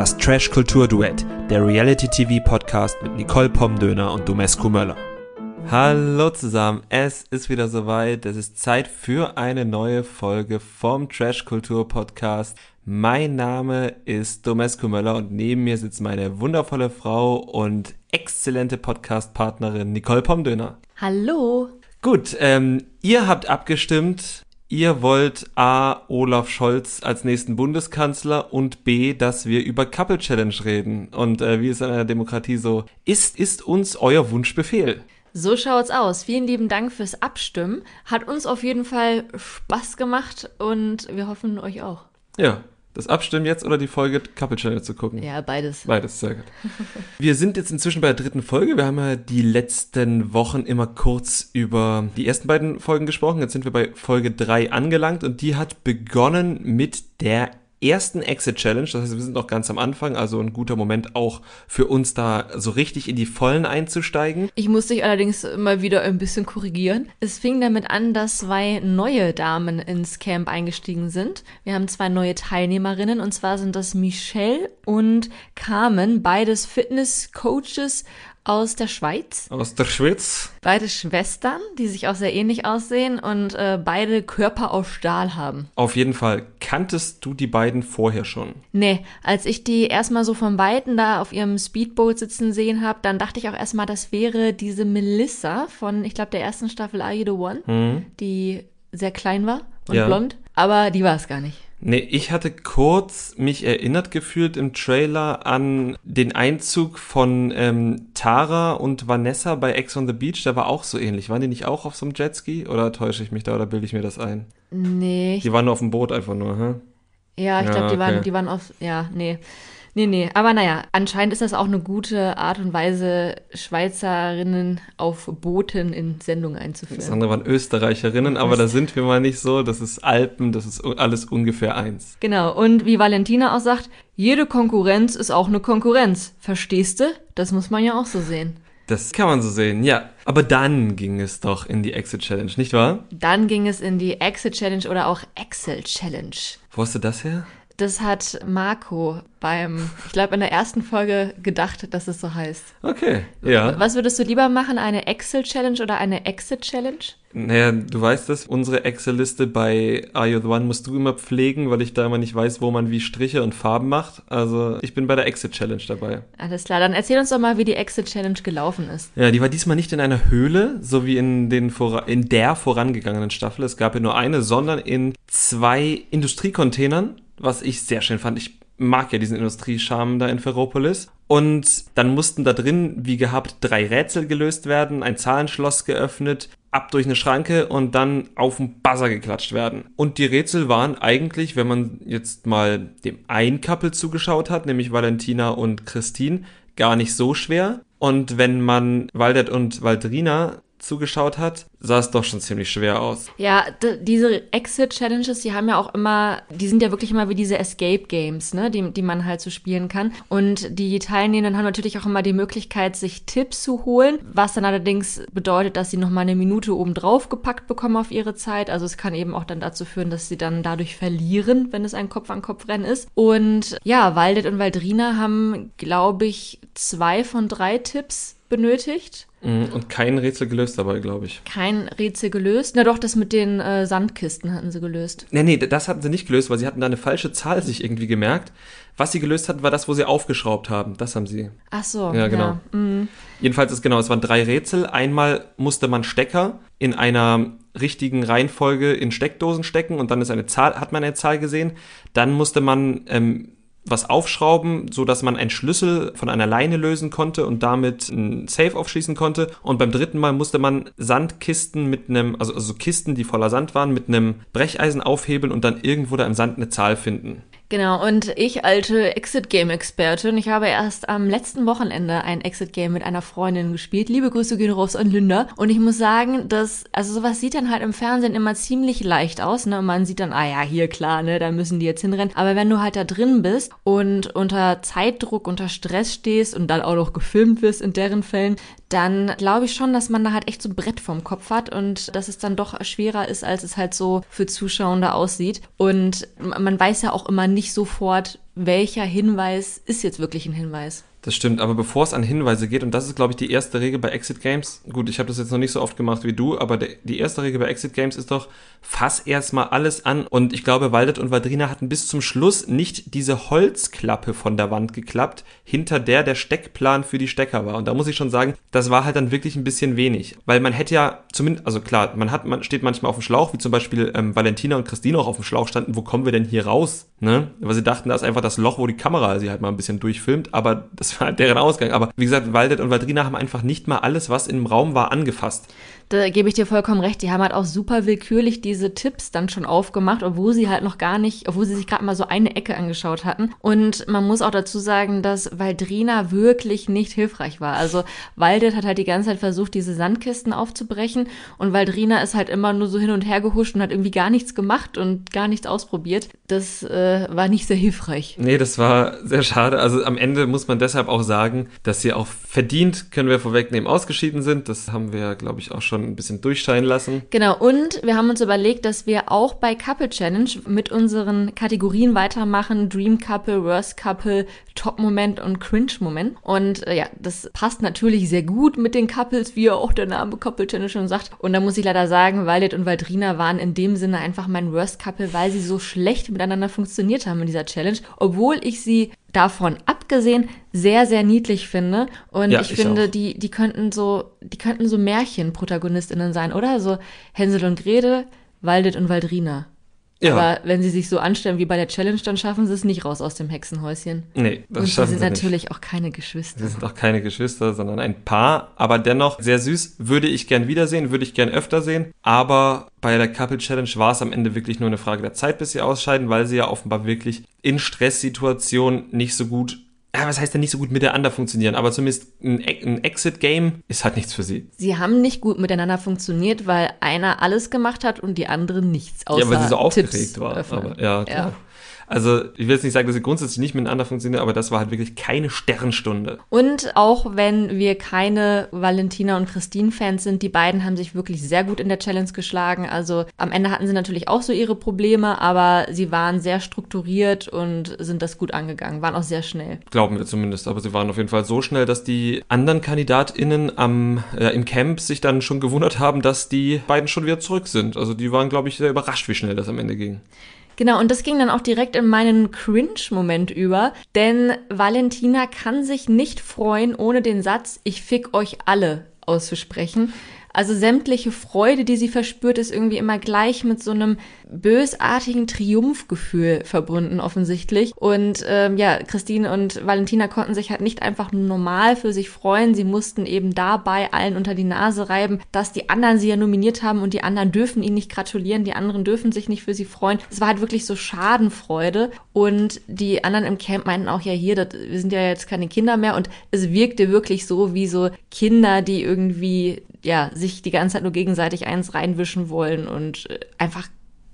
Das Trash-Kultur-Duett, der Reality-TV-Podcast mit Nicole Pomdöner und Domescu Möller. Hallo zusammen, es ist wieder soweit. Es ist Zeit für eine neue Folge vom Trash-Kultur-Podcast. Mein Name ist Domescu Möller und neben mir sitzt meine wundervolle Frau und exzellente Podcast-Partnerin Nicole Pomdöner. Hallo. Gut, ähm, ihr habt abgestimmt, Ihr wollt A. Olaf Scholz als nächsten Bundeskanzler und B. dass wir über Couple Challenge reden. Und äh, wie es in einer Demokratie so ist, ist uns euer Wunschbefehl. So schaut's aus. Vielen lieben Dank fürs Abstimmen. Hat uns auf jeden Fall Spaß gemacht und wir hoffen euch auch. Ja, das Abstimmen jetzt oder die Folge Couple Channel zu gucken? Ja, beides. Beides, sehr gut. Wir sind jetzt inzwischen bei der dritten Folge. Wir haben ja die letzten Wochen immer kurz über die ersten beiden Folgen gesprochen. Jetzt sind wir bei Folge drei angelangt und die hat begonnen mit der ersten Exit Challenge. Das heißt, wir sind noch ganz am Anfang, also ein guter Moment auch für uns da so richtig in die Vollen einzusteigen. Ich muss dich allerdings mal wieder ein bisschen korrigieren. Es fing damit an, dass zwei neue Damen ins Camp eingestiegen sind. Wir haben zwei neue Teilnehmerinnen und zwar sind das Michelle und Carmen, beides Fitness-Coaches aus der Schweiz. Aus der Schweiz. Beide Schwestern, die sich auch sehr ähnlich aussehen und äh, beide Körper aus Stahl haben. Auf jeden Fall. Kanntest du die beiden vorher schon? Nee, als ich die erstmal so von Weitem da auf ihrem Speedboat sitzen sehen habe, dann dachte ich auch erstmal, das wäre diese Melissa von, ich glaube, der ersten Staffel Are You the One, Mhm. die sehr klein war und Ja. blond. Aber die war es gar nicht. Nee, ich hatte kurz mich erinnert gefühlt im Trailer an den Einzug von ähm, Tara und Vanessa bei Ex on the Beach. Der war auch so ähnlich. Waren die nicht auch auf so einem Jetski? Oder täusche ich mich da oder bilde ich mir das ein? Nee, Die waren nur auf dem Boot einfach nur, hä? Ja, ich Ja, glaube, die okay. waren, die waren auf, ja, nee. Nee, nee. Aber naja, anscheinend ist das auch eine gute Art und Weise, Schweizerinnen auf Booten in Sendung Das einzuführen. andere waren Österreicherinnen, aber da sind wir mal nicht so. Das ist Alpen, das ist alles ungefähr eins. Genau. Und wie Valentina auch sagt, jede Konkurrenz ist auch eine Konkurrenz. Verstehst du? Das muss man ja auch so sehen. Das kann man so sehen, ja. Aber dann ging es doch in die Exit Challenge, nicht wahr? Dann ging es in die Exit Challenge oder auch Excel Challenge. Wo hast du das her? Das hat Marco beim, ich glaube, in der ersten Folge gedacht, dass es so heißt. Okay, ja. Was würdest du lieber machen, eine Excel Challenge oder eine Exit Challenge? Naja, du weißt das, unsere Excel-Liste bei Are You The One musst du immer pflegen, weil ich da immer nicht weiß, wo man wie Striche und Farben macht. Also ich bin bei der Exit-Challenge dabei. Alles klar, dann erzähl uns doch mal, wie die Exit Challenge gelaufen ist. Ja, die war diesmal nicht in einer Höhle, so wie in, den vora in der vorangegangenen Staffel. Es gab ja nur eine, sondern in zwei Industriecontainern, was ich sehr schön fand. Ich mag ja diesen Industriescharme da in Ferropolis. Und dann mussten da drin, wie gehabt, drei Rätsel gelöst werden, ein Zahlenschloss geöffnet, ab durch eine Schranke und dann auf den Buzzer geklatscht werden. Und die Rätsel waren eigentlich, wenn man jetzt mal dem ein Couple zugeschaut hat, nämlich Valentina und Christine, gar nicht so schwer. Und wenn man Waldet und Waldrina zugeschaut hat, sah es doch schon ziemlich schwer aus. Ja, diese Exit-Challenges, die haben ja auch immer, die sind ja wirklich immer wie diese Escape-Games, ne, die, die man halt so spielen kann. Und die Teilnehmenden haben natürlich auch immer die Möglichkeit, sich Tipps zu holen, was dann allerdings bedeutet, dass sie nochmal eine Minute oben drauf gepackt bekommen auf ihre Zeit. Also es kann eben auch dann dazu führen, dass sie dann dadurch verlieren, wenn es ein Kopf-an-Kopf-Rennen ist. Und ja, Waldet und Waldrina haben, glaube ich, zwei von drei Tipps benötigt. Mhm, Und kein Rätsel gelöst dabei, glaube ich. Kein Rätsel gelöst. Na doch, das mit den äh, Sandkisten hatten sie gelöst. Nee, nee, das hatten sie nicht gelöst, weil sie hatten da eine falsche Zahl sich irgendwie gemerkt. Was sie gelöst hatten, war das, wo sie aufgeschraubt haben. Das haben sie. Ach so. Ja, genau. mm. Jedenfalls ist genau, es waren drei Rätsel. Einmal musste man Stecker in einer richtigen Reihenfolge in Steckdosen stecken und dann ist eine Zahl, hat man eine Zahl gesehen. Dann musste man ähm, was aufschrauben, so dass man einen Schlüssel von einer Leine lösen konnte und damit ein Safe aufschließen konnte. Und beim dritten Mal musste man Sandkisten mit einem, also, also Kisten, die voller Sand waren, mit einem Brecheisen aufhebeln und dann irgendwo da im Sand eine Zahl finden. Genau, und ich, alte Exit-Game-Expertin, ich habe erst am letzten Wochenende ein Exit-Game mit einer Freundin gespielt. Liebe Grüße gehen raus an Linda. Und ich muss sagen, dass, also sowas sieht dann halt im Fernsehen immer ziemlich leicht aus, ne? Man sieht dann, ah ja, hier klar, ne, da müssen die jetzt hinrennen. Aber wenn du halt da drin bist und unter Zeitdruck, unter Stress stehst und dann auch noch gefilmt wirst in deren Fällen, dann glaube ich schon, dass man da halt echt so ein Brett vorm Kopf hat und dass es dann doch schwerer ist, als es halt so für Zuschauer aussieht. Und man weiß ja auch immer nicht sofort, welcher Hinweis ist jetzt wirklich ein Hinweis. Das stimmt, aber bevor es an Hinweise geht, und das ist, glaube ich, die erste Regel bei Exit Games, gut, ich habe das jetzt noch nicht so oft gemacht wie du, aber die erste Regel bei Exit Games ist doch, fass erstmal alles an. Und ich glaube, Waldet und Valdrina hatten bis zum Schluss nicht diese Holzklappe von der Wand geklappt, hinter der der Steckplan für die Stecker war. Und da muss ich schon sagen, das war halt dann wirklich ein bisschen wenig. Weil man hätte ja zumindest, also klar, man hat, man steht manchmal auf dem Schlauch, wie zum Beispiel ähm, Valentina und Christine auch auf dem Schlauch standen, wo kommen wir denn hier raus? Ne? Weil sie dachten, da ist einfach das Loch, wo die Kamera sie halt mal ein bisschen durchfilmt, aber das war halt deren Ausgang. Aber wie gesagt, Waldet und Valdrina haben einfach nicht mal alles, was im Raum war, angefasst da gebe ich dir vollkommen recht. Die haben halt auch super willkürlich diese Tipps dann schon aufgemacht, obwohl sie halt noch gar nicht, obwohl sie sich gerade mal so eine Ecke angeschaut hatten. Und man muss auch dazu sagen, dass Valdrina wirklich nicht hilfreich war. Also Waldet hat halt die ganze Zeit versucht, diese Sandkisten aufzubrechen und Valdrina ist halt immer nur so hin und her gehuscht und hat irgendwie gar nichts gemacht und gar nichts ausprobiert. Das äh, war nicht sehr hilfreich. Nee, das war sehr schade. Also am Ende muss man deshalb auch sagen, dass sie auch verdient, können wir vorwegnehmen, ausgeschieden sind. Das haben wir, glaube ich, auch schon ein bisschen durchscheinen lassen. Genau, und wir haben uns überlegt, dass wir auch bei Couple Challenge mit unseren Kategorien weitermachen. Dream Couple, Worst Couple, Top-Moment und Cringe-Moment. Und äh, ja, das passt natürlich sehr gut mit den Couples, wie auch der Name Couple Challenge schon sagt. Und da muss ich leider sagen, Violet und Valdrina waren in dem Sinne einfach mein Worst Couple, weil sie so schlecht miteinander funktioniert haben in dieser Challenge. Obwohl ich sie davon abgesehen sehr, sehr niedlich finde. Und ja, ich, ich, finde, auch. die, die könnten so, die könnten so Märchenprotagonistinnen sein, oder? So Hänsel und Grete, Waldet und Waldrina. Ja. Aber wenn sie sich so anstellen wie bei der Challenge, dann schaffen sie es nicht raus aus dem Hexenhäuschen. Nee, das Und schaffen sie sind sie natürlich nicht. auch keine Geschwister. Sie sind auch keine Geschwister, sondern ein Paar. Aber dennoch sehr süß. Würde ich gern wiedersehen, würde ich gern öfter sehen. Aber bei der Couple Challenge war es am Ende wirklich nur eine Frage der Zeit, bis sie ausscheiden, weil sie ja offenbar wirklich in Stresssituationen nicht so gut ja, was heißt denn nicht so gut miteinander funktionieren, aber zumindest ein, ein Exit-Game ist halt nichts für sie. Sie haben nicht gut miteinander funktioniert, weil einer alles gemacht hat und die andere nichts. Außer ja, weil sie so aufgeregt war. Aber, ja, klar. Ja. Also ich will jetzt nicht sagen, dass sie grundsätzlich nicht miteinander funktionieren, aber das war halt wirklich keine Sternstunde. Und auch wenn wir keine Valentina und Christine-Fans sind, die beiden haben sich wirklich sehr gut in der Challenge geschlagen. Also am Ende hatten sie natürlich auch so ihre Probleme, aber sie waren sehr strukturiert und sind das gut angegangen, waren auch sehr schnell. Glauben wir zumindest, aber sie waren auf jeden Fall so schnell, dass die anderen KandidatInnen am, äh, im Camp sich dann schon gewundert haben, dass die beiden schon wieder zurück sind. Also die waren, glaube ich, sehr überrascht, wie schnell das am Ende ging. Genau, und das ging dann auch direkt in meinen Cringe-Moment über, denn Valentina kann sich nicht freuen, ohne den Satz, ich fick euch alle auszusprechen. Also sämtliche Freude, die sie verspürt, ist irgendwie immer gleich mit so einem bösartigen Triumphgefühl verbunden, offensichtlich. Und ähm, ja, Christine und Valentina konnten sich halt nicht einfach nur normal für sich freuen. Sie mussten eben dabei allen unter die Nase reiben, dass die anderen sie ja nominiert haben und die anderen dürfen ihnen nicht gratulieren, die anderen dürfen sich nicht für sie freuen. Es war halt wirklich so Schadenfreude. Und die anderen im Camp meinten auch ja hier, das, wir sind ja jetzt keine Kinder mehr. Und es wirkte wirklich so wie so Kinder, die irgendwie ja, sich die ganze Zeit nur gegenseitig eins reinwischen wollen und äh, einfach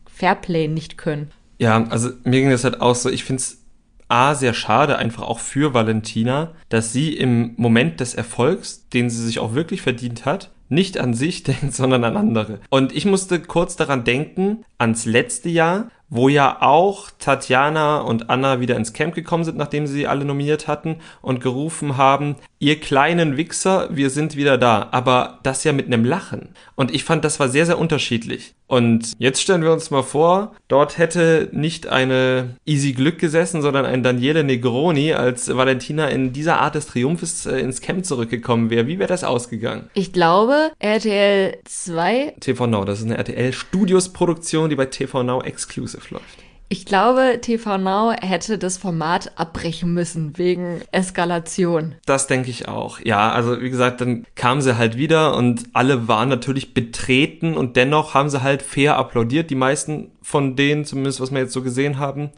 Fairplay nicht können. Ja, also mir ging das halt auch so, ich finde es A, sehr schade, einfach auch für Valentina, dass sie im Moment des Erfolgs, den sie sich auch wirklich verdient hat, nicht an sich denkt, sondern an andere. Und ich musste kurz daran denken, ans letzte Jahr, wo ja auch Tatjana und Anna wieder ins Camp gekommen sind, nachdem sie alle nominiert hatten und gerufen haben, ihr kleinen Wichser, wir sind wieder da. Aber das ja mit einem Lachen. Und ich fand, das war sehr, sehr unterschiedlich. Und jetzt stellen wir uns mal vor, dort hätte nicht eine Easy Glück gesessen, sondern ein Daniele Negroni, als Valentina in dieser Art des Triumphes äh, ins Camp zurückgekommen wäre. Wie wäre das ausgegangen? Ich glaube, RTL 2. TV Now, das ist eine RTL Studios Produktion, die bei TV Now exclusive läuft. Ich glaube, TV Now hätte das Format abbrechen müssen wegen Eskalation. Das denke ich auch. Ja, also wie gesagt, dann kamen sie halt wieder und alle waren natürlich betreten und dennoch haben sie halt fair applaudiert. Die meisten von denen, zumindest was wir jetzt so gesehen haben.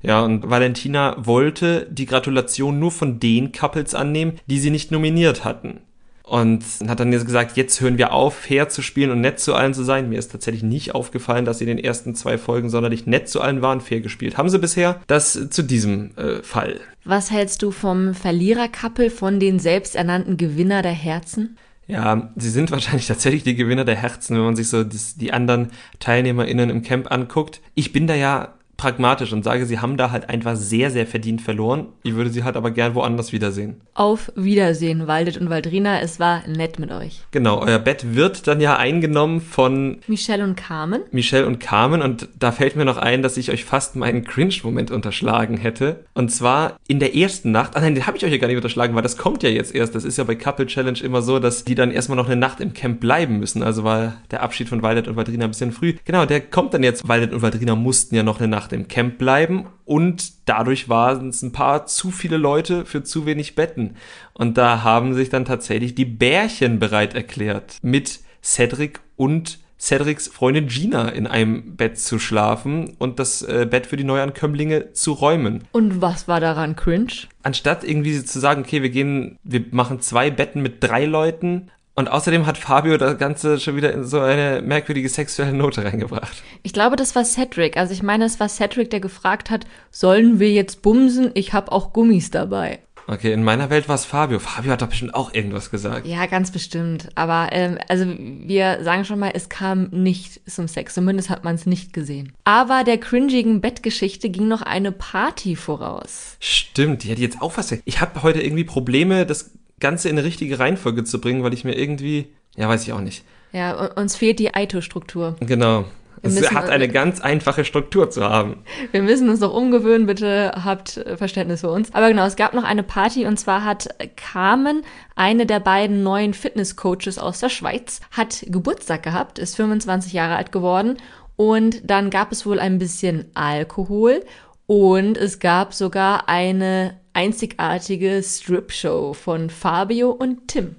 Ja, und Valentina wollte die Gratulation nur von den Couples annehmen, die sie nicht nominiert hatten und hat dann gesagt, jetzt hören wir auf, fair zu spielen und nett zu allen zu sein. Mir ist tatsächlich nicht aufgefallen, dass sie in den ersten zwei Folgen sonderlich nett zu allen waren, fair gespielt. Haben sie bisher das zu diesem äh, Fall. Was hältst du vom Verlierer-Couple von den selbsternannten Gewinner der Herzen? Ja, sie sind wahrscheinlich tatsächlich die Gewinner der Herzen, wenn man sich so das, die anderen TeilnehmerInnen im Camp anguckt. Ich bin da ja pragmatisch und sage, sie haben da halt einfach sehr, sehr verdient verloren. Ich würde sie halt aber gern woanders wiedersehen. Auf Wiedersehen, Waldet und Waldrina. Es war nett mit euch. Genau, euer Bett wird dann ja eingenommen von Michelle und Carmen. Michelle und Carmen und da fällt mir noch ein, dass ich euch fast meinen Cringe-Moment unterschlagen hätte. Und zwar in der ersten Nacht, ah nein, den habe ich euch ja gar nicht unterschlagen, weil das kommt ja jetzt erst. Das ist ja bei Couple Challenge immer so, dass die dann erstmal noch eine Nacht im Camp bleiben müssen. Also war der Abschied von Waldet und Waldrina ein bisschen früh. Genau, der kommt dann jetzt. Waldet und Waldrina mussten ja noch eine Nacht im Camp bleiben und dadurch waren es ein paar zu viele Leute für zu wenig Betten. Und da haben sich dann tatsächlich die Bärchen bereit erklärt, mit Cedric und Cedrics Freundin Gina in einem Bett zu schlafen und das äh, Bett für die Neuankömmlinge zu räumen. Und was war daran cringe? Anstatt irgendwie zu sagen, okay, wir gehen, wir machen zwei Betten mit drei Leuten, und außerdem hat Fabio das Ganze schon wieder in so eine merkwürdige sexuelle Note reingebracht. Ich glaube, das war Cedric. Also ich meine, es war Cedric, der gefragt hat, sollen wir jetzt bumsen? Ich habe auch Gummis dabei. Okay, in meiner Welt war es Fabio. Fabio hat doch bestimmt auch irgendwas gesagt. Ja, ganz bestimmt. Aber ähm, also wir sagen schon mal, es kam nicht zum Sex. Zumindest hat man es nicht gesehen. Aber der cringigen Bettgeschichte ging noch eine Party voraus. Stimmt, die hätte jetzt auch was. Ich habe heute irgendwie Probleme, das Ganze in eine richtige Reihenfolge zu bringen, weil ich mir irgendwie, ja, weiß ich auch nicht. Ja, uns fehlt die Aito-Struktur. Genau. Es hat eine ganz einfache Struktur zu haben. Wir müssen uns noch umgewöhnen, bitte habt Verständnis für uns. Aber genau, es gab noch eine Party und zwar hat Carmen, eine der beiden neuen Fitnesscoaches aus der Schweiz, hat Geburtstag gehabt, ist 25 Jahre alt geworden und dann gab es wohl ein bisschen Alkohol und es gab sogar eine einzigartige Strip-Show von Fabio und Tim.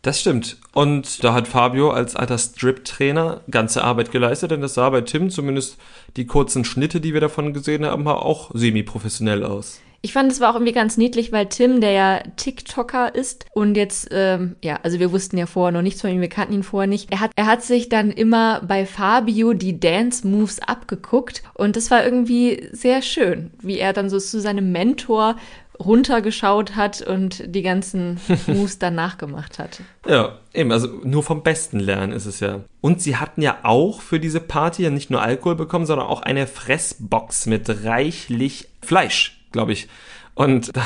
Das stimmt. Und da hat Fabio als alter Strip-Trainer ganze Arbeit geleistet, denn das sah bei Tim zumindest die kurzen Schnitte, die wir davon gesehen haben, auch semi-professionell aus. Ich fand es war auch irgendwie ganz niedlich, weil Tim, der ja TikToker ist und jetzt, ähm, ja, also wir wussten ja vorher noch nichts von ihm, wir kannten ihn vorher nicht. Er hat, er hat sich dann immer bei Fabio die Dance-Moves abgeguckt und das war irgendwie sehr schön, wie er dann so zu seinem Mentor runtergeschaut hat und die ganzen Moves dann nachgemacht hat. Ja, eben, also nur vom Besten lernen ist es ja. Und sie hatten ja auch für diese Party ja nicht nur Alkohol bekommen, sondern auch eine Fressbox mit reichlich Fleisch glaube ich. Und da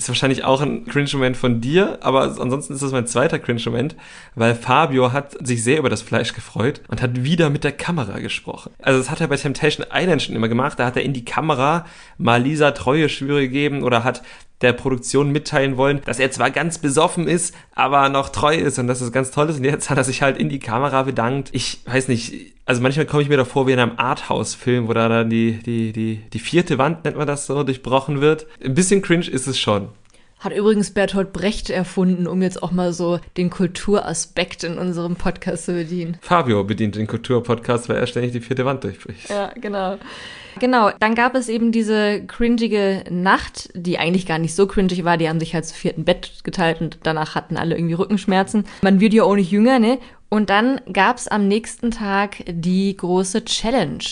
ist wahrscheinlich auch ein Cringe-Moment von dir, aber ansonsten ist das mein zweiter Cringe-Moment, weil Fabio hat sich sehr über das Fleisch gefreut und hat wieder mit der Kamera gesprochen. Also das hat er bei Temptation Island schon immer gemacht, da hat er in die Kamera mal Lisa treue Schwüre gegeben oder hat der Produktion mitteilen wollen, dass er zwar ganz besoffen ist, aber noch treu ist und dass es ganz toll ist. Und jetzt hat er sich halt in die Kamera bedankt. Ich weiß nicht, also manchmal komme ich mir davor wie in einem Arthouse-Film, wo da dann die, die, die, die vierte Wand, nennt man das so, durchbrochen wird. Ein bisschen cringe ist es schon. Hat übrigens Bertolt Brecht erfunden, um jetzt auch mal so den Kulturaspekt in unserem Podcast zu bedienen. Fabio bedient den Kulturpodcast, weil er ständig die vierte Wand durchbricht. Ja, genau. Genau, dann gab es eben diese cringige Nacht, die eigentlich gar nicht so cringig war. Die haben sich halt zu vierten Bett geteilt und danach hatten alle irgendwie Rückenschmerzen. Man wird ja auch nicht jünger, ne? Und dann gab es am nächsten Tag die große Challenge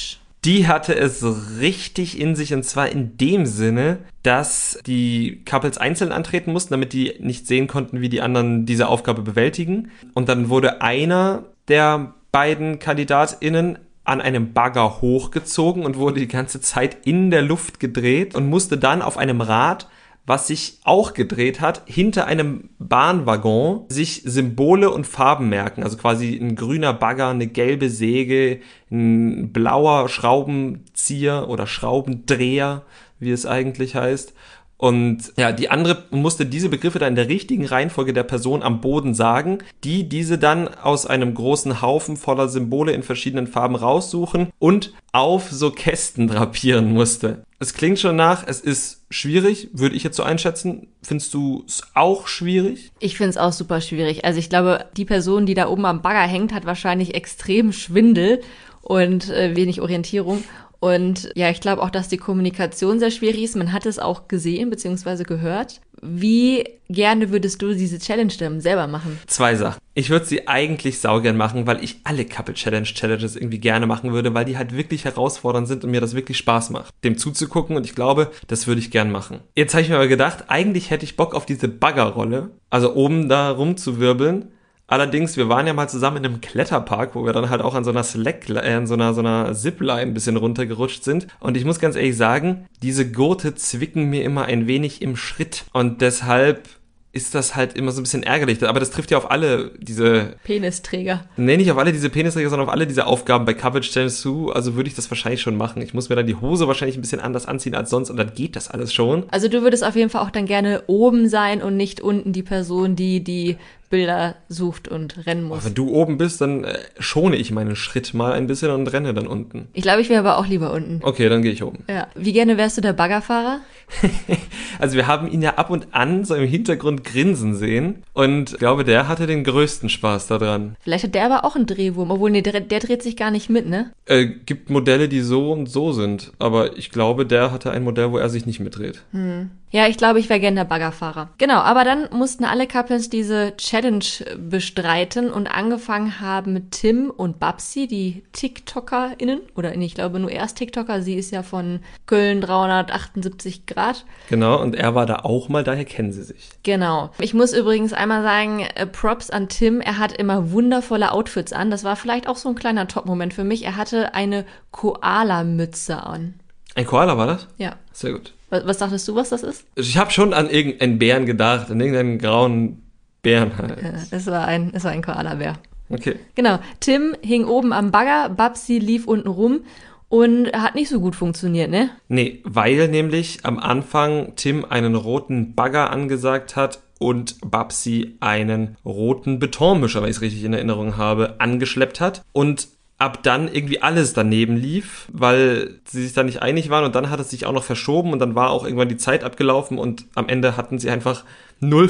die hatte es richtig in sich und zwar in dem Sinne, dass die Couples einzeln antreten mussten, damit die nicht sehen konnten, wie die anderen diese Aufgabe bewältigen. Und dann wurde einer der beiden KandidatInnen an einem Bagger hochgezogen und wurde die ganze Zeit in der Luft gedreht und musste dann auf einem Rad was sich auch gedreht hat, hinter einem Bahnwaggon sich Symbole und Farben merken. Also quasi ein grüner Bagger, eine gelbe Säge, ein blauer Schraubenzieher oder Schraubendreher, wie es eigentlich heißt. Und ja, die andere musste diese Begriffe dann in der richtigen Reihenfolge der Person am Boden sagen, die diese dann aus einem großen Haufen voller Symbole in verschiedenen Farben raussuchen und auf so Kästen drapieren musste. Es klingt schon nach, es ist schwierig, würde ich jetzt so einschätzen. Findest du es auch schwierig? Ich finde es auch super schwierig. Also ich glaube, die Person, die da oben am Bagger hängt, hat wahrscheinlich extrem Schwindel und äh, wenig Orientierung. Und ja, ich glaube auch, dass die Kommunikation sehr schwierig ist. Man hat es auch gesehen bzw. gehört. Wie gerne würdest du diese Challenge dann selber machen? Zwei Sachen. Ich würde sie eigentlich saugern machen, weil ich alle Couple Challenge Challenges irgendwie gerne machen würde, weil die halt wirklich herausfordernd sind und mir das wirklich Spaß macht, dem zuzugucken und ich glaube, das würde ich gern machen. Jetzt habe ich mir aber gedacht, eigentlich hätte ich Bock auf diese Baggerrolle, also oben da rumzuwirbeln Allerdings, wir waren ja mal zusammen in einem Kletterpark, wo wir dann halt auch an so einer Slack, äh, an so einer, so einer Zipline ein bisschen runtergerutscht sind. Und ich muss ganz ehrlich sagen, diese Gurte zwicken mir immer ein wenig im Schritt. Und deshalb ist das halt immer so ein bisschen ärgerlich. Aber das trifft ja auf alle diese Penisträger. Nee, nicht auf alle diese Penisträger, sondern auf alle diese Aufgaben bei Coverage Challenge zu. Also würde ich das wahrscheinlich schon machen. Ich muss mir dann die Hose wahrscheinlich ein bisschen anders anziehen als sonst und dann geht das alles schon. Also du würdest auf jeden Fall auch dann gerne oben sein und nicht unten die Person, die die Bilder sucht und rennen muss. Aber wenn du oben bist, dann äh, schone ich meinen Schritt mal ein bisschen und renne dann unten. Ich glaube, ich wäre aber auch lieber unten. Okay, dann gehe ich oben. Ja. Wie gerne wärst du der Baggerfahrer? also wir haben ihn ja ab und an so im Hintergrund grinsen sehen und ich glaube, der hatte den größten Spaß daran. Vielleicht hat der aber auch einen Drehwurm, obwohl nee, der, der dreht sich gar nicht mit, ne? Äh, gibt Modelle, die so und so sind, aber ich glaube, der hatte ein Modell, wo er sich nicht mitdreht. Hm. Ja, ich glaube, ich wäre gerne der Baggerfahrer. Genau, aber dann mussten alle Couples diese Challenge bestreiten und angefangen haben mit Tim und Babsi, die TikTokerInnen, oder ich glaube nur erst TikToker, sie ist ja von Köln 378 Grad. Genau, und er war da auch mal, daher kennen sie sich. Genau. Ich muss übrigens einmal sagen, äh, Props an Tim, er hat immer wundervolle Outfits an. Das war vielleicht auch so ein kleiner Top-Moment für mich. Er hatte eine Koala-Mütze an. Ein Koala war das? Ja. Sehr gut. Was, was dachtest du, was das ist? Ich habe schon an irgendeinen Bären gedacht, an irgendeinen grauen Bären halt. Ja, es war ein, es war ein Koala-Bär. Okay. Genau. Tim hing oben am Bagger, Babsi lief unten rum und hat nicht so gut funktioniert, ne? Nee, weil nämlich am Anfang Tim einen roten Bagger angesagt hat und Babsi einen roten Betonmischer, wenn ich es richtig in Erinnerung habe, angeschleppt hat. Und ab dann irgendwie alles daneben lief, weil sie sich da nicht einig waren und dann hat es sich auch noch verschoben und dann war auch irgendwann die Zeit abgelaufen und am Ende hatten sie einfach 0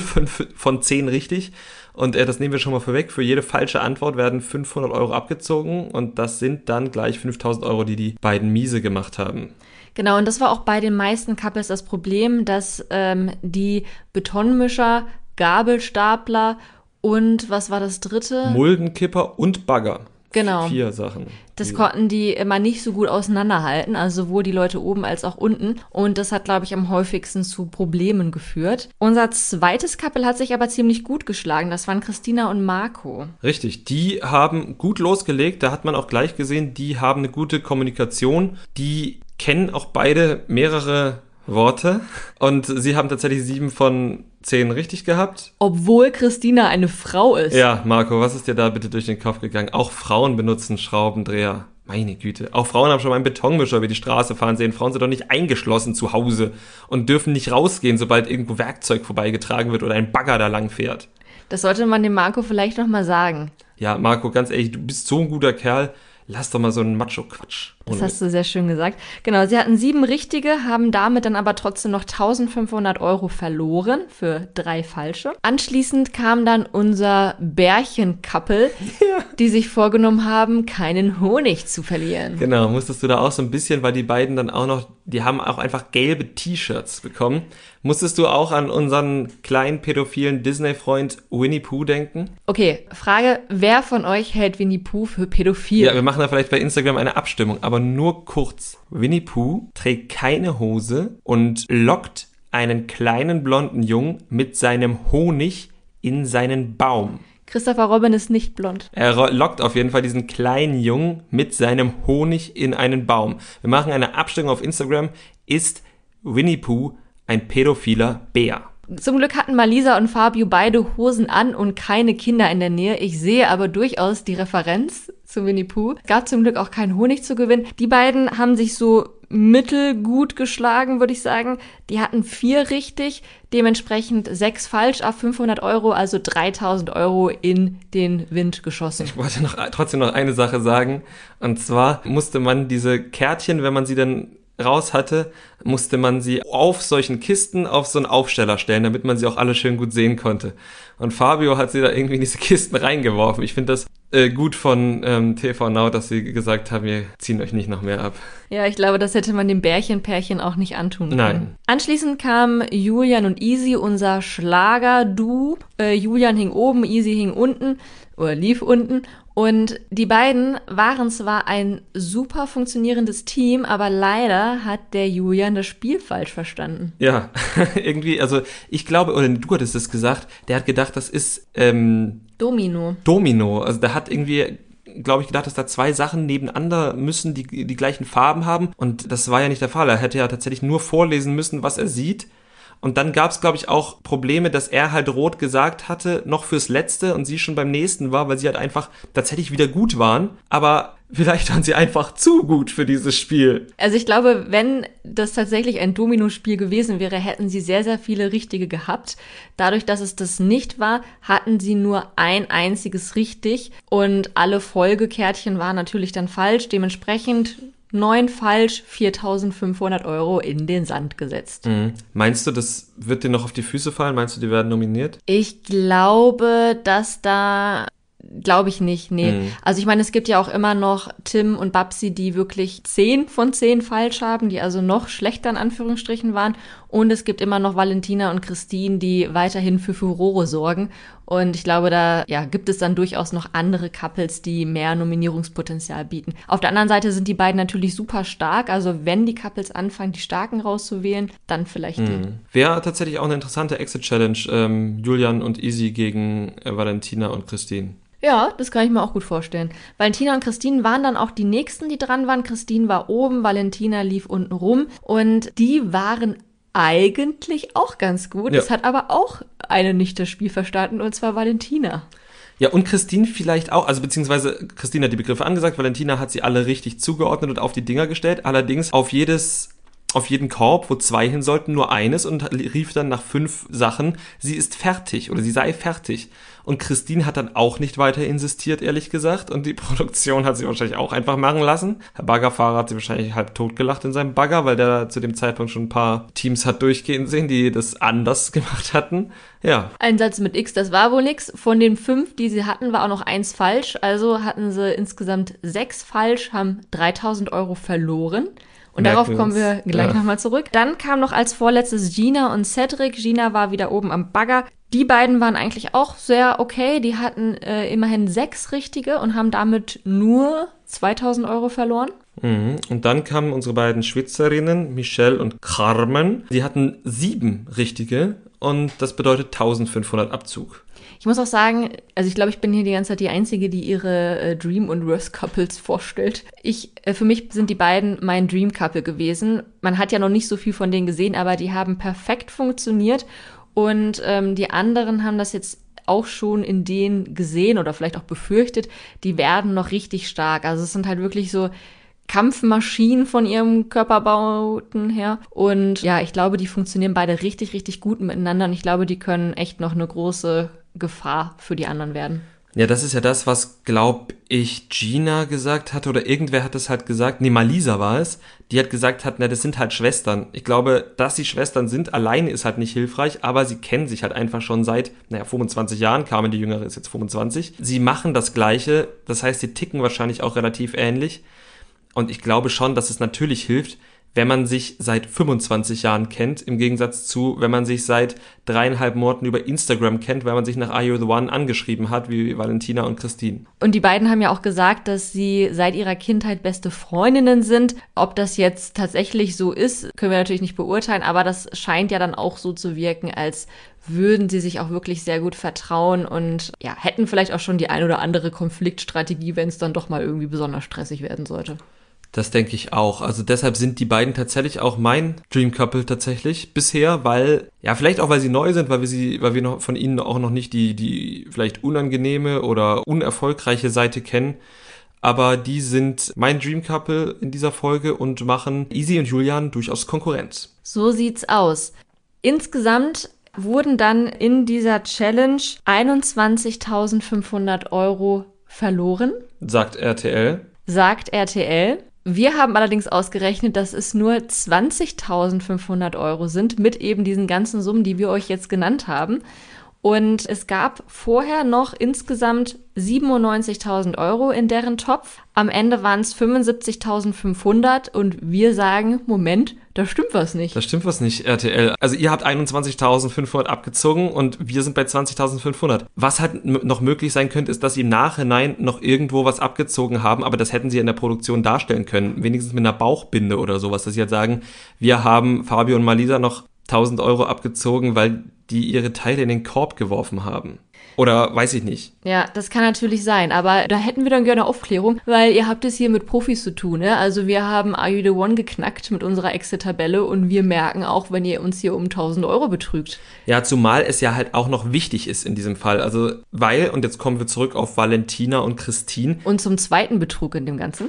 von 10 richtig. Und äh, das nehmen wir schon mal vorweg. Für jede falsche Antwort werden 500 Euro abgezogen und das sind dann gleich 5000 Euro, die die beiden Miese gemacht haben. Genau, und das war auch bei den meisten Couples das Problem, dass ähm, die Betonmischer, Gabelstapler und was war das dritte? Muldenkipper und Bagger. Genau. Vier Sachen. Das konnten die immer nicht so gut auseinanderhalten, also sowohl die Leute oben als auch unten. Und das hat, glaube ich, am häufigsten zu Problemen geführt. Unser zweites Couple hat sich aber ziemlich gut geschlagen. Das waren Christina und Marco. Richtig, die haben gut losgelegt. Da hat man auch gleich gesehen, die haben eine gute Kommunikation. Die kennen auch beide mehrere Worte. Und sie haben tatsächlich sieben von zehn richtig gehabt. Obwohl Christina eine Frau ist. Ja, Marco, was ist dir da bitte durch den Kopf gegangen? Auch Frauen benutzen Schraubendreher. Meine Güte. Auch Frauen haben schon mal einen Betonmischer über die Straße fahren sehen. Frauen sind doch nicht eingeschlossen zu Hause und dürfen nicht rausgehen, sobald irgendwo Werkzeug vorbeigetragen wird oder ein Bagger da lang fährt. Das sollte man dem Marco vielleicht nochmal sagen. Ja, Marco, ganz ehrlich, du bist so ein guter Kerl lass doch mal so einen Macho-Quatsch. Das hast du sehr schön gesagt. Genau, sie hatten sieben richtige, haben damit dann aber trotzdem noch 1500 Euro verloren für drei falsche. Anschließend kam dann unser Bärchen-Couple, ja. die sich vorgenommen haben, keinen Honig zu verlieren. Genau, musstest du da auch so ein bisschen, weil die beiden dann auch noch, die haben auch einfach gelbe T-Shirts bekommen. Musstest du auch an unseren kleinen pädophilen Disney-Freund Winnie Pooh denken? Okay, Frage, wer von euch hält Winnie Pooh für pädophil? Ja, wir machen da vielleicht bei Instagram eine Abstimmung, aber nur kurz. Winnie Pooh trägt keine Hose und lockt einen kleinen blonden Jungen mit seinem Honig in seinen Baum. Christopher Robin ist nicht blond. Er lockt auf jeden Fall diesen kleinen Jungen mit seinem Honig in einen Baum. Wir machen eine Abstimmung auf Instagram. Ist Winnie Pooh ein pädophiler Bär. Zum Glück hatten Malisa und Fabio beide Hosen an und keine Kinder in der Nähe. Ich sehe aber durchaus die Referenz zu Winnie Pooh. Gab zum Glück auch keinen Honig zu gewinnen. Die beiden haben sich so mittelgut geschlagen, würde ich sagen. Die hatten vier richtig, dementsprechend sechs falsch auf 500 Euro, also 3000 Euro in den Wind geschossen. Ich wollte noch, trotzdem noch eine Sache sagen. Und zwar musste man diese Kärtchen, wenn man sie dann raus hatte, musste man sie auf solchen Kisten auf so einen Aufsteller stellen, damit man sie auch alle schön gut sehen konnte. Und Fabio hat sie da irgendwie in diese Kisten reingeworfen. Ich finde das äh, gut von ähm, TV Now, dass sie gesagt haben, wir ziehen euch nicht noch mehr ab. Ja, ich glaube, das hätte man dem Bärchenpärchen auch nicht antun können. Nein. Anschließend kam Julian und Easy, unser Schlager-Du. Äh, Julian hing oben, Easy hing unten. Oder lief unten. Und die beiden waren zwar ein super funktionierendes Team, aber leider hat der Julian das Spiel falsch verstanden. Ja, irgendwie, also ich glaube, oder du hattest es gesagt, der hat gedacht, das ist ähm, Domino. Domino. Also der hat irgendwie glaube ich, gedacht, dass da zwei Sachen nebeneinander müssen, die die gleichen Farben haben. Und das war ja nicht der Fall. Er hätte ja tatsächlich nur vorlesen müssen, was er sieht. Und dann gab es, glaube ich, auch Probleme, dass er halt rot gesagt hatte, noch fürs Letzte und sie schon beim nächsten war, weil sie halt einfach tatsächlich wieder gut waren. Aber vielleicht waren sie einfach zu gut für dieses Spiel. Also ich glaube, wenn das tatsächlich ein Domino-Spiel gewesen wäre, hätten sie sehr, sehr viele richtige gehabt. Dadurch, dass es das nicht war, hatten sie nur ein einziges richtig und alle Folgekärtchen waren natürlich dann falsch. Dementsprechend neun falsch, 4500 Euro in den Sand gesetzt. Mhm. Meinst du, das wird dir noch auf die Füße fallen? Meinst du, die werden nominiert? Ich glaube, dass da Glaube ich nicht, nee. Mhm. Also ich meine, es gibt ja auch immer noch Tim und Babsi, die wirklich zehn von zehn falsch haben, die also noch schlechter in Anführungsstrichen waren. Und es gibt immer noch Valentina und Christine, die weiterhin für Furore sorgen. Und ich glaube, da ja, gibt es dann durchaus noch andere Couples, die mehr Nominierungspotenzial bieten. Auf der anderen Seite sind die beiden natürlich super stark. Also wenn die Couples anfangen, die Starken rauszuwählen, dann vielleicht. Mhm. Wäre tatsächlich auch eine interessante Exit-Challenge, ähm, Julian und Easy gegen äh, Valentina und Christine. Ja, das kann ich mir auch gut vorstellen. Valentina und Christine waren dann auch die nächsten, die dran waren. Christine war oben, Valentina lief unten rum und die waren eigentlich auch ganz gut. Ja. Es hat aber auch eine nicht das Spiel verstanden und zwar Valentina. Ja, und Christine vielleicht auch, also beziehungsweise Christine hat die Begriffe angesagt, Valentina hat sie alle richtig zugeordnet und auf die Dinger gestellt, allerdings auf jedes auf jeden Korb, wo zwei hin sollten, nur eines und rief dann nach fünf Sachen, sie ist fertig oder sie sei fertig. Und Christine hat dann auch nicht weiter insistiert, ehrlich gesagt. Und die Produktion hat sie wahrscheinlich auch einfach machen lassen. Herr Baggerfahrer hat sie wahrscheinlich halb totgelacht in seinem Bagger, weil der zu dem Zeitpunkt schon ein paar Teams hat durchgehen sehen, die das anders gemacht hatten. Ja. Ein Satz mit X, das war wohl nix. Von den fünf, die sie hatten, war auch noch eins falsch. Also hatten sie insgesamt sechs falsch, haben 3000 Euro verloren. Und darauf kommen wir gleich ja. nochmal zurück. Dann kam noch als vorletztes Gina und Cedric. Gina war wieder oben am Bagger. Die beiden waren eigentlich auch sehr okay. Die hatten äh, immerhin sechs richtige und haben damit nur 2000 Euro verloren. Mhm. Und dann kamen unsere beiden Schwitzerinnen, Michelle und Carmen. Die hatten sieben richtige und das bedeutet 1500 Abzug. Ich muss auch sagen, also ich glaube, ich bin hier die ganze Zeit die Einzige, die ihre äh, Dream- und Worst-Couples vorstellt. Ich, äh, für mich sind die beiden mein Dream-Couple gewesen. Man hat ja noch nicht so viel von denen gesehen, aber die haben perfekt funktioniert. Und ähm, die anderen haben das jetzt auch schon in denen gesehen oder vielleicht auch befürchtet, die werden noch richtig stark. Also es sind halt wirklich so Kampfmaschinen von ihrem Körperbauten her. Und ja, ich glaube, die funktionieren beide richtig, richtig gut miteinander. Und ich glaube, die können echt noch eine große Gefahr für die anderen werden. Ja, das ist ja das, was, glaub ich, Gina gesagt hatte oder irgendwer hat es halt gesagt, nee, Malisa war es, die hat gesagt hat, na, das sind halt Schwestern. Ich glaube, dass sie Schwestern sind, alleine ist halt nicht hilfreich, aber sie kennen sich halt einfach schon seit, naja, 25 Jahren, Carmen, die Jüngere ist jetzt 25. Sie machen das Gleiche, das heißt, sie ticken wahrscheinlich auch relativ ähnlich. Und ich glaube schon, dass es natürlich hilft, wenn man sich seit 25 Jahren kennt, im Gegensatz zu, wenn man sich seit dreieinhalb Monaten über Instagram kennt, weil man sich nach Are You the One angeschrieben hat, wie Valentina und Christine. Und die beiden haben ja auch gesagt, dass sie seit ihrer Kindheit beste Freundinnen sind. Ob das jetzt tatsächlich so ist, können wir natürlich nicht beurteilen, aber das scheint ja dann auch so zu wirken, als würden sie sich auch wirklich sehr gut vertrauen und ja, hätten vielleicht auch schon die ein oder andere Konfliktstrategie, wenn es dann doch mal irgendwie besonders stressig werden sollte. Das denke ich auch. Also deshalb sind die beiden tatsächlich auch mein Dream Couple tatsächlich bisher, weil, ja, vielleicht auch, weil sie neu sind, weil wir sie, weil wir noch von ihnen auch noch nicht die, die vielleicht unangenehme oder unerfolgreiche Seite kennen. Aber die sind mein Dream Couple in dieser Folge und machen Easy und Julian durchaus Konkurrenz. So sieht's aus. Insgesamt wurden dann in dieser Challenge 21.500 Euro verloren. Sagt RTL. Sagt RTL. Wir haben allerdings ausgerechnet, dass es nur 20.500 Euro sind mit eben diesen ganzen Summen, die wir euch jetzt genannt haben. Und es gab vorher noch insgesamt 97.000 Euro in deren Topf. Am Ende waren es 75.500 und wir sagen, Moment, da stimmt was nicht. Da stimmt was nicht, RTL. Also ihr habt 21.500 abgezogen und wir sind bei 20.500. Was halt noch möglich sein könnte, ist, dass sie im Nachhinein noch irgendwo was abgezogen haben, aber das hätten sie in der Produktion darstellen können. Wenigstens mit einer Bauchbinde oder sowas, dass sie halt sagen, wir haben Fabio und Malisa noch 1000 Euro abgezogen, weil die ihre Teile in den Korb geworfen haben. Oder weiß ich nicht. Ja, das kann natürlich sein, aber da hätten wir dann gerne Aufklärung, weil ihr habt es hier mit Profis zu tun, ne? Also wir haben Are You The One geknackt mit unserer Exit-Tabelle und wir merken auch, wenn ihr uns hier um 1000 Euro betrügt. Ja, zumal es ja halt auch noch wichtig ist in diesem Fall. Also, weil, und jetzt kommen wir zurück auf Valentina und Christine. Und zum zweiten Betrug in dem Ganzen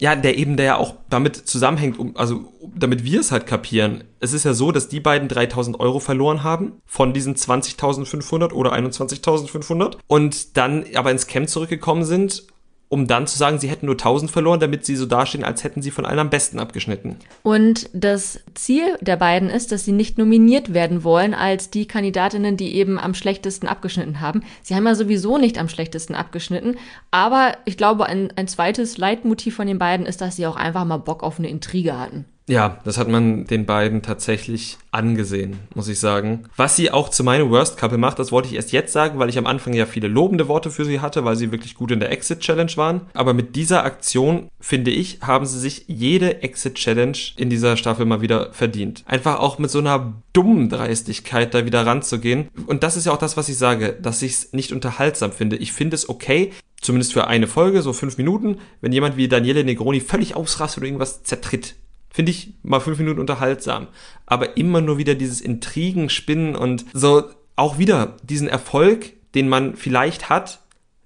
ja, der eben, der ja auch damit zusammenhängt, um, also damit wir es halt kapieren. Es ist ja so, dass die beiden 3000 Euro verloren haben von diesen 20.500 oder 21.500 und dann aber ins Camp zurückgekommen sind um dann zu sagen, sie hätten nur 1000 verloren, damit sie so dastehen, als hätten sie von allen am besten abgeschnitten. Und das Ziel der beiden ist, dass sie nicht nominiert werden wollen als die Kandidatinnen, die eben am schlechtesten abgeschnitten haben. Sie haben ja sowieso nicht am schlechtesten abgeschnitten, aber ich glaube, ein, ein zweites Leitmotiv von den beiden ist, dass sie auch einfach mal Bock auf eine Intrige hatten. Ja, das hat man den beiden tatsächlich angesehen, muss ich sagen. Was sie auch zu meinem Worst Couple macht, das wollte ich erst jetzt sagen, weil ich am Anfang ja viele lobende Worte für sie hatte, weil sie wirklich gut in der Exit Challenge waren. Aber mit dieser Aktion, finde ich, haben sie sich jede Exit Challenge in dieser Staffel mal wieder verdient. Einfach auch mit so einer dummen Dreistigkeit da wieder ranzugehen. Und das ist ja auch das, was ich sage, dass ich es nicht unterhaltsam finde. Ich finde es okay, zumindest für eine Folge, so fünf Minuten, wenn jemand wie Daniele Negroni völlig ausrastet oder irgendwas zertritt. Finde ich mal fünf Minuten unterhaltsam. Aber immer nur wieder dieses Intrigen, Spinnen und so auch wieder diesen Erfolg, den man vielleicht hat,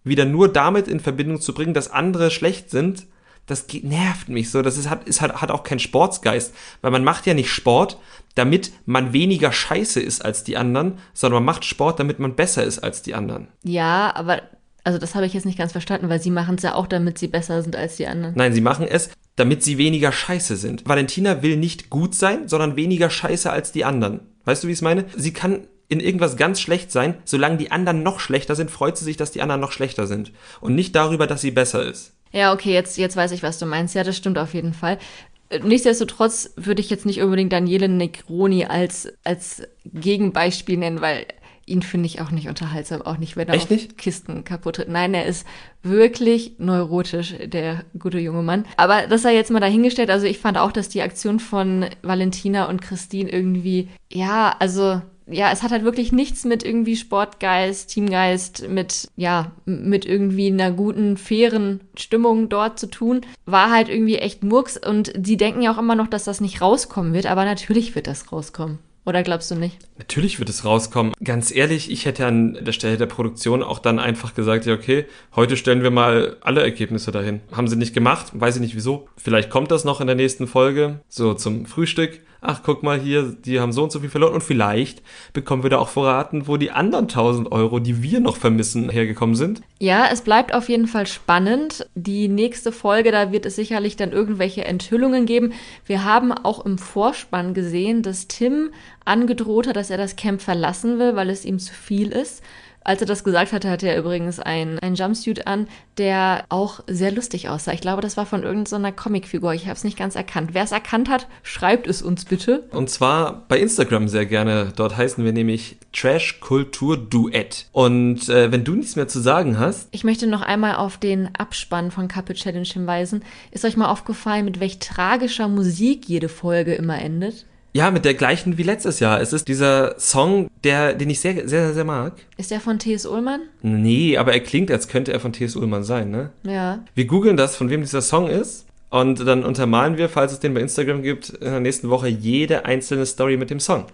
wieder nur damit in Verbindung zu bringen, dass andere schlecht sind, das nervt mich so. Das ist, hat, ist, hat, hat auch keinen Sportsgeist. Weil man macht ja nicht Sport, damit man weniger scheiße ist als die anderen, sondern man macht Sport, damit man besser ist als die anderen. Ja, aber also das habe ich jetzt nicht ganz verstanden, weil sie machen es ja auch, damit sie besser sind als die anderen. Nein, sie machen es, damit sie weniger scheiße sind. Valentina will nicht gut sein, sondern weniger scheiße als die anderen. Weißt du, wie ich es meine? Sie kann in irgendwas ganz schlecht sein, solange die anderen noch schlechter sind, freut sie sich, dass die anderen noch schlechter sind. Und nicht darüber, dass sie besser ist. Ja, okay, jetzt, jetzt weiß ich, was du meinst. Ja, das stimmt auf jeden Fall. Nichtsdestotrotz würde ich jetzt nicht unbedingt Daniele Negroni als, als Gegenbeispiel nennen, weil ihn finde ich auch nicht unterhaltsam, auch nicht, wenn er Echt nicht? Kisten kaputt tritt. Nein, er ist wirklich neurotisch, der gute junge Mann. Aber das sei jetzt mal dahingestellt. Also ich fand auch, dass die Aktion von Valentina und Christine irgendwie, ja, also ja, es hat halt wirklich nichts mit irgendwie Sportgeist, Teamgeist, mit, ja, mit irgendwie einer guten, fairen Stimmung dort zu tun. War halt irgendwie echt Murks und sie denken ja auch immer noch, dass das nicht rauskommen wird, aber natürlich wird das rauskommen. Oder glaubst du nicht? Natürlich wird es rauskommen. Ganz ehrlich, ich hätte an der Stelle der Produktion auch dann einfach gesagt, ja, okay, heute stellen wir mal alle Ergebnisse dahin. Haben sie nicht gemacht, weiß ich nicht wieso. Vielleicht kommt das noch in der nächsten Folge, so zum Frühstück ach, guck mal hier, die haben so und so viel verloren und vielleicht bekommen wir da auch verraten, wo die anderen 1000 Euro, die wir noch vermissen, hergekommen sind. Ja, es bleibt auf jeden Fall spannend. Die nächste Folge, da wird es sicherlich dann irgendwelche Enthüllungen geben. Wir haben auch im Vorspann gesehen, dass Tim angedroht hat, dass er das Camp verlassen will, weil es ihm zu viel ist. Als er das gesagt hatte, hatte er übrigens einen, einen Jumpsuit an, der auch sehr lustig aussah. Ich glaube, das war von irgendeiner Comicfigur. Ich habe es nicht ganz erkannt. Wer es erkannt hat, schreibt es uns bitte. Und zwar bei Instagram sehr gerne. Dort heißen wir nämlich Trash Kultur Duett. Und äh, wenn du nichts mehr zu sagen hast. Ich möchte noch einmal auf den Abspann von Couple Challenge hinweisen. Ist euch mal aufgefallen, mit welch tragischer Musik jede Folge immer endet? Ja, mit der gleichen wie letztes Jahr. Es ist dieser Song, der, den ich sehr, sehr, sehr, sehr mag. Ist der von T.S. Ullmann? Nee, aber er klingt, als könnte er von T.S. Ullmann sein, ne? Ja. Wir googeln das, von wem dieser Song ist. Und dann untermalen wir, falls es den bei Instagram gibt, in der nächsten Woche jede einzelne Story mit dem Song.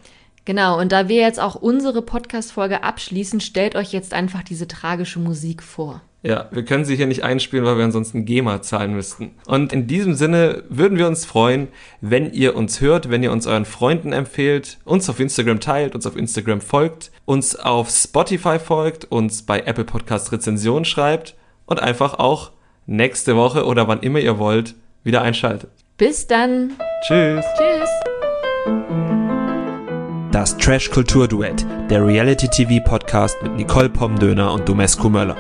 Genau, und da wir jetzt auch unsere Podcast-Folge abschließen, stellt euch jetzt einfach diese tragische Musik vor. Ja, wir können sie hier nicht einspielen, weil wir ansonsten GEMA zahlen müssten. Und in diesem Sinne würden wir uns freuen, wenn ihr uns hört, wenn ihr uns euren Freunden empfehlt, uns auf Instagram teilt, uns auf Instagram folgt, uns auf Spotify folgt, uns bei Apple Podcast Rezensionen schreibt und einfach auch nächste Woche oder wann immer ihr wollt wieder einschaltet. Bis dann. Tschüss. Tschüss. Das Trash Kultur Duett, der Reality TV Podcast mit Nicole Pomdöner und Domescu Möller.